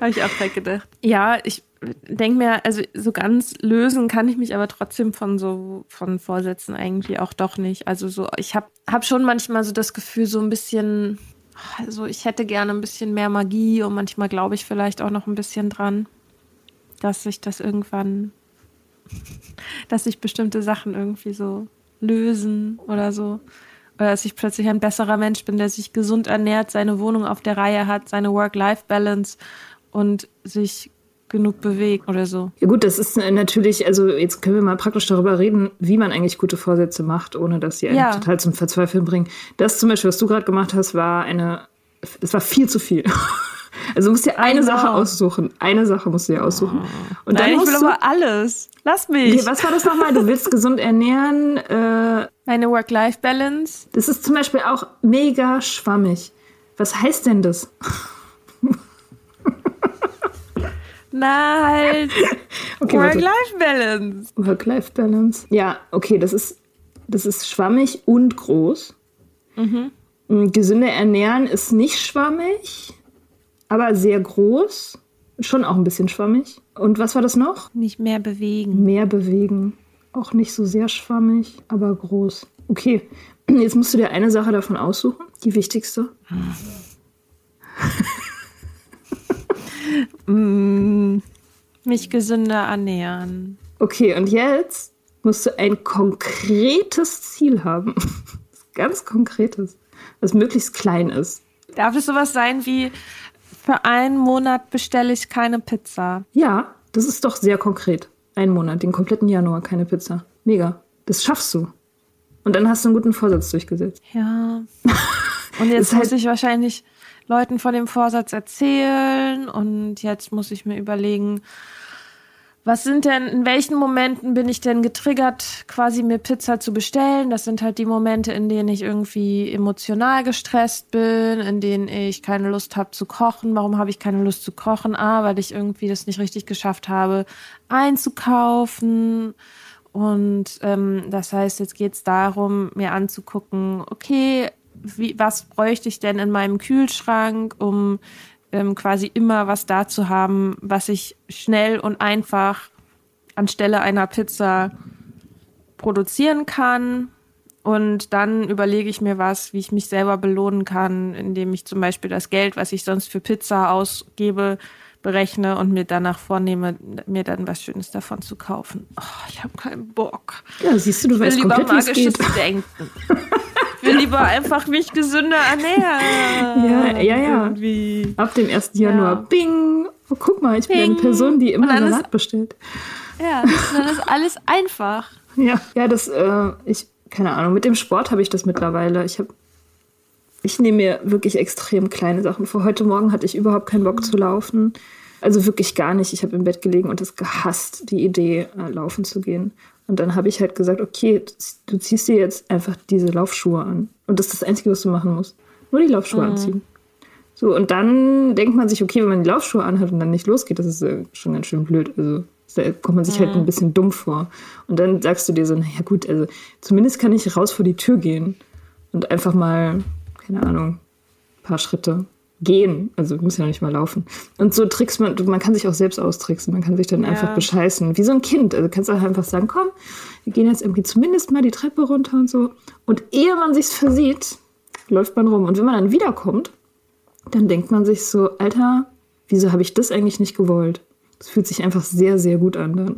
habe ich auch direkt gedacht. Ja, ich denke mir, also so ganz lösen kann ich mich aber trotzdem von so von Vorsätzen eigentlich auch doch nicht. Also so, ich habe hab schon manchmal so das Gefühl, so ein bisschen also ich hätte gerne ein bisschen mehr Magie und manchmal glaube ich vielleicht auch noch ein bisschen dran, dass sich das irgendwann, dass sich bestimmte Sachen irgendwie so lösen oder so. Oder dass ich plötzlich ein besserer Mensch bin, der sich gesund ernährt, seine Wohnung auf der Reihe hat, seine Work-Life-Balance und sich genug bewegt oder so. Ja gut, das ist natürlich, also jetzt können wir mal praktisch darüber reden, wie man eigentlich gute Vorsätze macht, ohne dass sie einen ja. total zum Verzweifeln bringen. Das zum Beispiel, was du gerade gemacht hast, war eine, das war viel zu viel. Also du musst dir eine Sache aussuchen. Eine Sache musst du dir aussuchen. Und Nein, dann ich will aber alles. Lass mich. Okay, was war das nochmal? Du willst gesund ernähren. Äh, Eine Work-Life-Balance. Das ist zum Beispiel auch mega schwammig. Was heißt denn das? Na halt. okay, Work-Life-Balance. Work-Life-Balance. Ja, okay, das ist, das ist schwammig und groß. Mhm. Gesünder ernähren ist nicht schwammig, aber sehr groß. Schon auch ein bisschen schwammig. Und was war das noch? Nicht mehr bewegen. Mehr bewegen. Auch nicht so sehr schwammig, aber groß. Okay, jetzt musst du dir eine Sache davon aussuchen, die wichtigste. Mm, mich gesünder ernähren. Okay, und jetzt musst du ein konkretes Ziel haben. Ganz konkretes, was möglichst klein ist. Darf es sowas sein wie, für einen Monat bestelle ich keine Pizza? Ja, das ist doch sehr konkret. Einen Monat, den kompletten Januar keine Pizza. Mega. Das schaffst du. Und dann hast du einen guten Vorsatz durchgesetzt. Ja. Und jetzt muss halt ich wahrscheinlich Leuten von dem Vorsatz erzählen und jetzt muss ich mir überlegen, was sind denn, in welchen Momenten bin ich denn getriggert, quasi mir Pizza zu bestellen? Das sind halt die Momente, in denen ich irgendwie emotional gestresst bin, in denen ich keine Lust habe zu kochen. Warum habe ich keine Lust zu kochen? Ah, weil ich irgendwie das nicht richtig geschafft habe, einzukaufen. Und ähm, das heißt, jetzt geht es darum, mir anzugucken, okay, wie, was bräuchte ich denn in meinem Kühlschrank, um ähm, quasi immer was da zu haben, was ich schnell und einfach anstelle einer Pizza produzieren kann. Und dann überlege ich mir was, wie ich mich selber belohnen kann, indem ich zum Beispiel das Geld, was ich sonst für Pizza ausgebe, berechne und mir danach vornehme, mir dann was Schönes davon zu kaufen. Oh, ich habe keinen Bock. Ja, siehst du, du weißt komplett, wie es geht. Denken. Ich will lieber einfach mich gesünder ernähren. Ja, ja, ja. Irgendwie. Ab dem 1. Januar. Ja. Bing! Oh, guck mal, ich Bing. bin eine Person, die immer Salat bestellt. Ja, dann ist alles einfach. Ja, ja, das, äh, ich, keine Ahnung, mit dem Sport habe ich das mittlerweile. Ich habe ich nehme mir wirklich extrem kleine Sachen vor. Heute Morgen hatte ich überhaupt keinen Bock zu laufen. Also wirklich gar nicht. Ich habe im Bett gelegen und es gehasst, die Idee, äh, laufen zu gehen. Und dann habe ich halt gesagt, okay, du ziehst dir jetzt einfach diese Laufschuhe an. Und das ist das Einzige, was du machen musst. Nur die Laufschuhe mhm. anziehen. So, und dann denkt man sich, okay, wenn man die Laufschuhe anhat und dann nicht losgeht, das ist schon ganz schön blöd. Also da kommt man sich halt mhm. halt ein bisschen dumm vor. Und dann sagst du dir so, naja gut, also zumindest kann ich raus vor die Tür gehen und einfach mal keine Ahnung, ein paar Schritte gehen. Also muss ja nicht mal laufen. Und so trickst man, man kann sich auch selbst austricksen. Man kann sich dann ja. einfach bescheißen. Wie so ein Kind. Also kannst du einfach sagen, komm, wir gehen jetzt irgendwie zumindest mal die Treppe runter und so. Und ehe man sich's versieht, läuft man rum. Und wenn man dann wiederkommt, dann denkt man sich so, Alter, wieso habe ich das eigentlich nicht gewollt? Das fühlt sich einfach sehr, sehr gut an dann.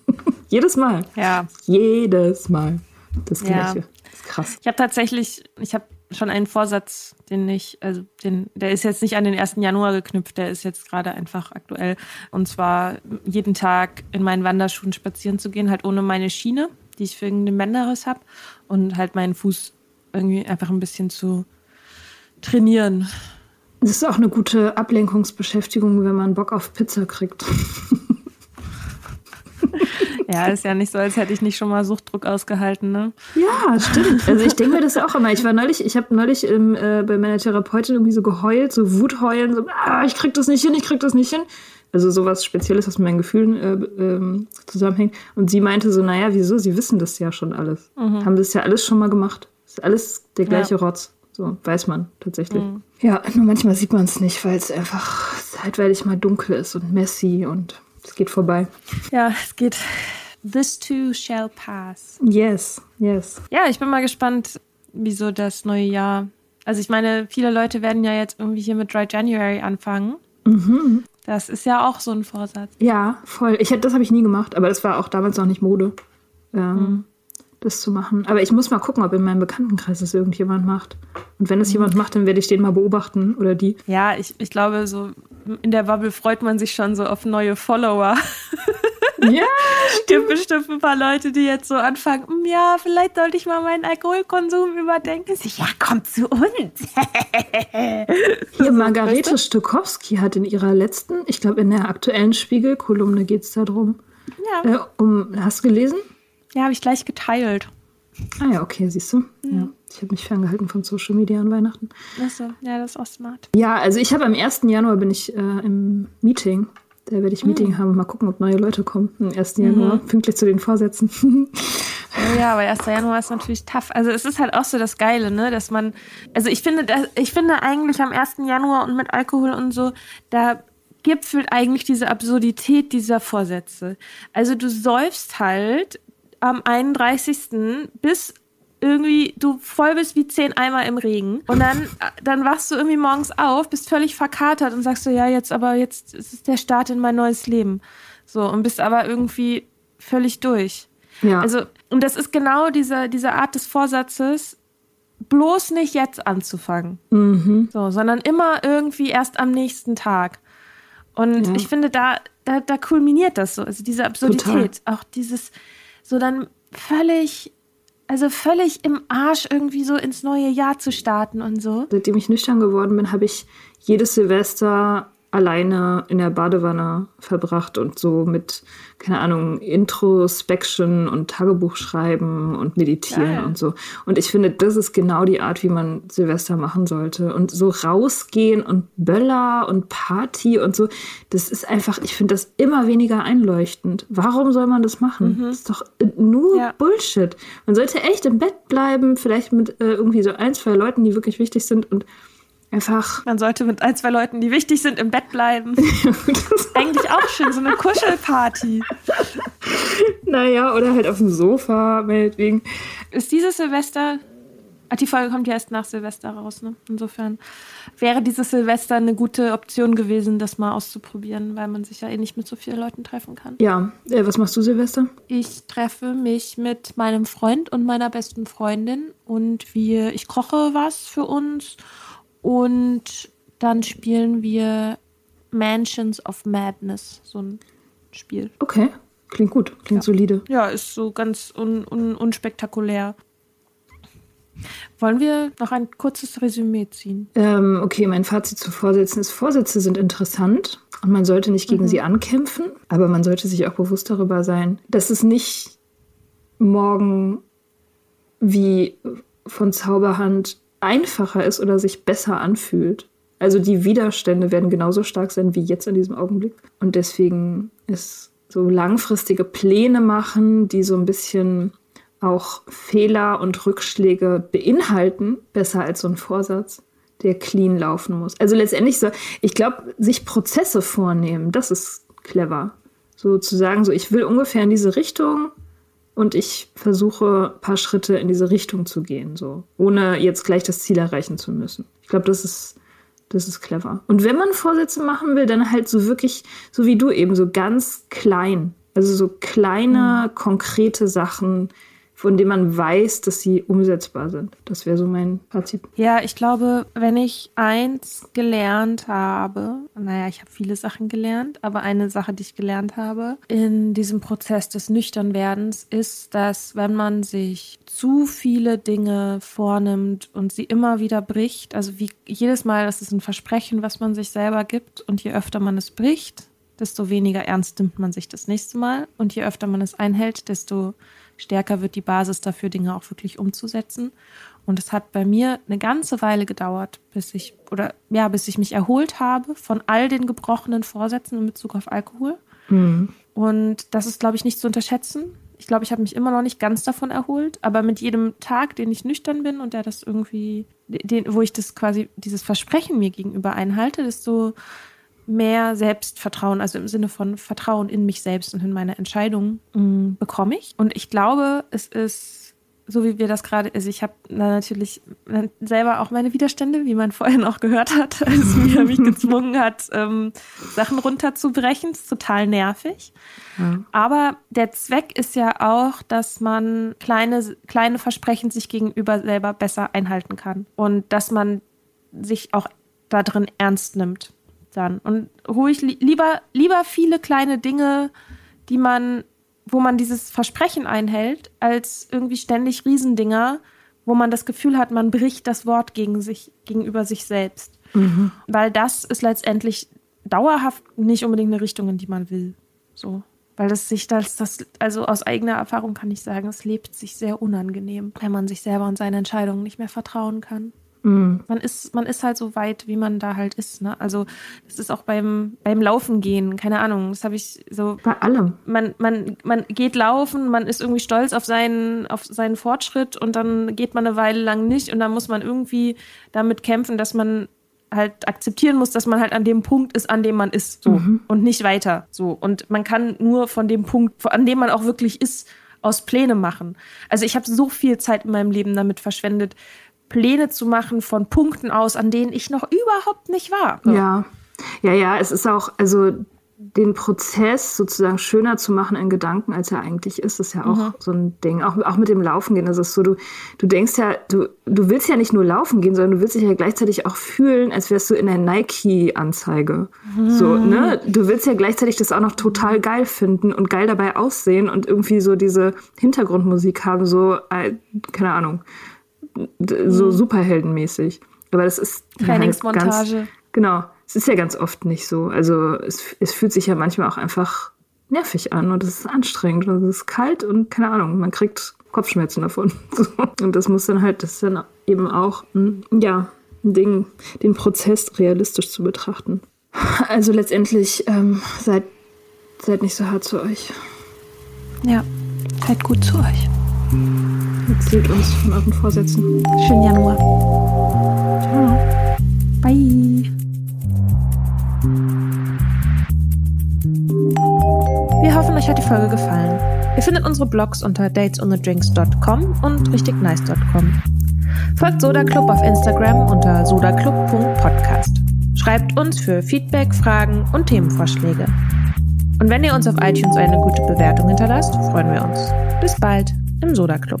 Jedes Mal. Ja. Jedes Mal. Das Gleiche. Ja. Das ist krass. Ich habe tatsächlich, ich habe schon einen Vorsatz, den ich, also den, der ist jetzt nicht an den 1. Januar geknüpft, der ist jetzt gerade einfach aktuell. Und zwar jeden Tag in meinen Wanderschuhen spazieren zu gehen, halt ohne meine Schiene, die ich für irgendeinen Bänderriss habe. Und halt meinen Fuß irgendwie einfach ein bisschen zu trainieren. Das ist auch eine gute Ablenkungsbeschäftigung, wenn man Bock auf Pizza kriegt. Ja, ist ja nicht so, als hätte ich nicht schon mal Suchtdruck ausgehalten, ne? Ja, stimmt. Also ich denke mir das ja auch immer. Ich war neulich, ich habe neulich im, äh, bei meiner Therapeutin irgendwie so geheult, so Wutheulen, so, ah, ich krieg das nicht hin, ich krieg das nicht hin. Also sowas Spezielles, was mit meinen Gefühlen äh, ähm, zusammenhängt. Und sie meinte so, naja, wieso? Sie wissen das ja schon alles. Mhm. Haben das ja alles schon mal gemacht. Ist alles der gleiche ja. Rotz. So, weiß man tatsächlich. Mhm. Ja, nur manchmal sieht man es nicht, weil es einfach zeitweilig mal dunkel ist und messy und es geht vorbei. Ja, es geht This too shall pass. Yes, yes. Ja, ich bin mal gespannt, wieso das neue Jahr. Also ich meine, viele Leute werden ja jetzt irgendwie hier mit Dry January anfangen. Mhm. Das ist ja auch so ein Vorsatz. Ja, voll. Ich, das habe ich nie gemacht, aber das war auch damals noch nicht Mode, ähm, mhm. Das zu machen. Aber ich muss mal gucken, ob in meinem Bekanntenkreis das irgendjemand macht. Und wenn es mhm. jemand macht, dann werde ich den mal beobachten oder die. Ja, ich, ich glaube, so in der Bubble freut man sich schon so auf neue Follower. Ja, es gibt bestimmt ein paar Leute, die jetzt so anfangen, hm, ja, vielleicht sollte ich mal meinen Alkoholkonsum überdenken. Ich, ja, komm zu uns. Hier, Margarete Stokowski hat in ihrer letzten, ich glaube in der aktuellen Spiegel-Kolumne geht es darum. Ja. Äh, um, hast du gelesen? Ja, habe ich gleich geteilt. Ah ja, okay, siehst du. Mhm. Ja. Ich habe mich ferngehalten von Social Media an Weihnachten. Achso, ja, das ist auch smart. Ja, also ich habe am 1. Januar bin ich äh, im Meeting da werde ich Meeting mhm. haben. Mal gucken, ob neue Leute kommen am 1. Mhm. Januar, pünktlich zu den Vorsätzen. Oh ja, aber 1. Januar ist natürlich tough. Also es ist halt auch so das Geile, ne, dass man, also ich finde, ich finde eigentlich am 1. Januar und mit Alkohol und so, da gipfelt eigentlich diese Absurdität dieser Vorsätze. Also du säufst halt am 31. bis irgendwie du voll bist wie zehn Eimer im Regen und dann, dann wachst du irgendwie morgens auf, bist völlig verkatert und sagst so, ja, jetzt aber jetzt ist der Start in mein neues Leben. So, und bist aber irgendwie völlig durch. Ja. Also, und das ist genau diese, diese Art des Vorsatzes, bloß nicht jetzt anzufangen. Mhm. So, sondern immer irgendwie erst am nächsten Tag. Und ja. ich finde, da, da, da kulminiert das so. Also diese Absurdität, Total. auch dieses so dann völlig also völlig im Arsch irgendwie so ins neue Jahr zu starten und so. Seitdem ich nüchtern geworden bin, habe ich jedes Silvester alleine in der Badewanne verbracht und so mit, keine Ahnung, Introspection und Tagebuch schreiben und meditieren Geil. und so. Und ich finde, das ist genau die Art, wie man Silvester machen sollte. Und so rausgehen und Böller und Party und so, das ist einfach, ich finde das immer weniger einleuchtend. Warum soll man das machen? Mhm. Das ist doch nur ja. Bullshit. Man sollte echt im Bett bleiben, vielleicht mit äh, irgendwie so ein, zwei Leuten, die wirklich wichtig sind und einfach. Man sollte mit ein, zwei Leuten, die wichtig sind, im Bett bleiben. Eigentlich auch schön, so eine Kuschelparty. naja, oder halt auf dem Sofa, meinetwegen. Ist dieses Silvester Ach, die Folge kommt ja erst nach Silvester raus, ne? Insofern wäre dieses Silvester eine gute Option gewesen, das mal auszuprobieren, weil man sich ja eh nicht mit so vielen Leuten treffen kann. Ja, äh, was machst du Silvester? Ich treffe mich mit meinem Freund und meiner besten Freundin und wir, ich koche was für uns und dann spielen wir Mansions of Madness, so ein Spiel. Okay, klingt gut, klingt ja. solide. Ja, ist so ganz un, un, unspektakulär. Wollen wir noch ein kurzes Resümee ziehen? Ähm, okay, mein Fazit zu Vorsätzen ist, Vorsätze sind interessant und man sollte nicht gegen mhm. sie ankämpfen, aber man sollte sich auch bewusst darüber sein, dass es nicht morgen wie von Zauberhand einfacher ist oder sich besser anfühlt. Also die Widerstände werden genauso stark sein wie jetzt in diesem Augenblick. Und deswegen ist so langfristige Pläne machen, die so ein bisschen auch Fehler und Rückschläge beinhalten, besser als so ein Vorsatz, der clean laufen muss. Also letztendlich so, ich glaube, sich Prozesse vornehmen, das ist clever. So zu sagen, so ich will ungefähr in diese Richtung und ich versuche ein paar Schritte in diese Richtung zu gehen, so ohne jetzt gleich das Ziel erreichen zu müssen. Ich glaube, das ist das ist clever. Und wenn man Vorsätze machen will, dann halt so wirklich, so wie du eben, so ganz klein. Also so kleine, mhm. konkrete Sachen, von denen man weiß, dass sie umsetzbar sind. Das wäre so mein Fazit. Ja, ich glaube, wenn ich eins gelernt habe, naja, ich habe viele Sachen gelernt, aber eine Sache, die ich gelernt habe in diesem Prozess des Nüchternwerdens, ist, dass wenn man sich zu viele Dinge vornimmt und sie immer wieder bricht, also wie jedes Mal, das ist ein Versprechen, was man sich selber gibt und je öfter man es bricht, desto weniger ernst nimmt man sich das nächste Mal und je öfter man es einhält, desto stärker wird die Basis dafür, Dinge auch wirklich umzusetzen. Und es hat bei mir eine ganze Weile gedauert, bis ich oder ja, bis ich mich erholt habe von all den gebrochenen Vorsätzen in Bezug auf Alkohol. Mhm. Und das ist, glaube ich, nicht zu unterschätzen. Ich glaube, ich habe mich immer noch nicht ganz davon erholt, aber mit jedem Tag, den ich nüchtern bin und der das irgendwie, den, wo ich das quasi, dieses Versprechen mir gegenüber einhalte, desto mehr Selbstvertrauen, also im Sinne von Vertrauen in mich selbst und in meine Entscheidungen mm, bekomme ich. Und ich glaube, es ist, so wie wir das gerade, also ich habe natürlich selber auch meine Widerstände, wie man vorhin auch gehört hat, als mir mich gezwungen hat, ähm, Sachen runterzubrechen. Das ist total nervig. Ja. Aber der Zweck ist ja auch, dass man kleine, kleine Versprechen sich gegenüber selber besser einhalten kann. Und dass man sich auch da drin ernst nimmt dann. Und ruhig li lieber, lieber viele kleine Dinge, die man, wo man dieses Versprechen einhält, als irgendwie ständig Riesendinger, wo man das Gefühl hat, man bricht das Wort gegen sich, gegenüber sich selbst. Mhm. Weil das ist letztendlich dauerhaft nicht unbedingt eine Richtung, in die man will. So. Weil das sich das, das, also aus eigener Erfahrung kann ich sagen, es lebt sich sehr unangenehm, wenn man sich selber und seine Entscheidungen nicht mehr vertrauen kann. Mhm. Man ist, man ist halt so weit, wie man da halt ist. Ne? Also das ist auch beim, beim Laufen gehen, keine Ahnung. Das habe ich so. Bei allem. Man, man, man geht laufen, man ist irgendwie stolz auf seinen, auf seinen Fortschritt und dann geht man eine Weile lang nicht und dann muss man irgendwie damit kämpfen, dass man halt akzeptieren muss, dass man halt an dem Punkt ist, an dem man ist, so mhm. und nicht weiter, so und man kann nur von dem Punkt, an dem man auch wirklich ist, aus Pläne machen. Also ich habe so viel Zeit in meinem Leben damit verschwendet, Pläne zu machen von Punkten aus, an denen ich noch überhaupt nicht war. Ja, ja, ja, es ist auch, also den Prozess sozusagen schöner zu machen in Gedanken, als er eigentlich ist, ist ja auch mhm. so ein Ding. Auch, auch mit dem Laufen gehen. Das ist so, du, du denkst ja, du, du willst ja nicht nur laufen gehen, sondern du willst dich ja gleichzeitig auch fühlen, als wärst du in der Nike-Anzeige. Mhm. So, ne? Du willst ja gleichzeitig das auch noch total geil finden und geil dabei aussehen und irgendwie so diese Hintergrundmusik haben, so, äh, keine Ahnung so mhm. superheldenmäßig. Aber das ist Trainingsmontage. Halt ganz, genau. Es ist ja ganz oft nicht so. Also es, es fühlt sich ja manchmal auch einfach nervig an und es ist anstrengend und es ist kalt und keine Ahnung, man kriegt Kopfschmerzen davon. und das muss dann halt, das ist dann eben auch ein, ja, ein Ding, den Prozess realistisch zu betrachten. Also letztendlich ähm, seid, seid nicht so hart zu euch. Ja, seid gut zu euch. Erzählt uns von euren Vorsätzen. Schönen Januar. Ciao. Bye. Wir hoffen, euch hat die Folge gefallen. Ihr findet unsere Blogs unter datesonthedrinks.com und richtignice.com. Folgt Soda Club auf Instagram unter sodaclub.podcast. Schreibt uns für Feedback, Fragen und Themenvorschläge. Und wenn ihr uns auf iTunes eine gute Bewertung hinterlasst, freuen wir uns. Bis bald im Soda Club.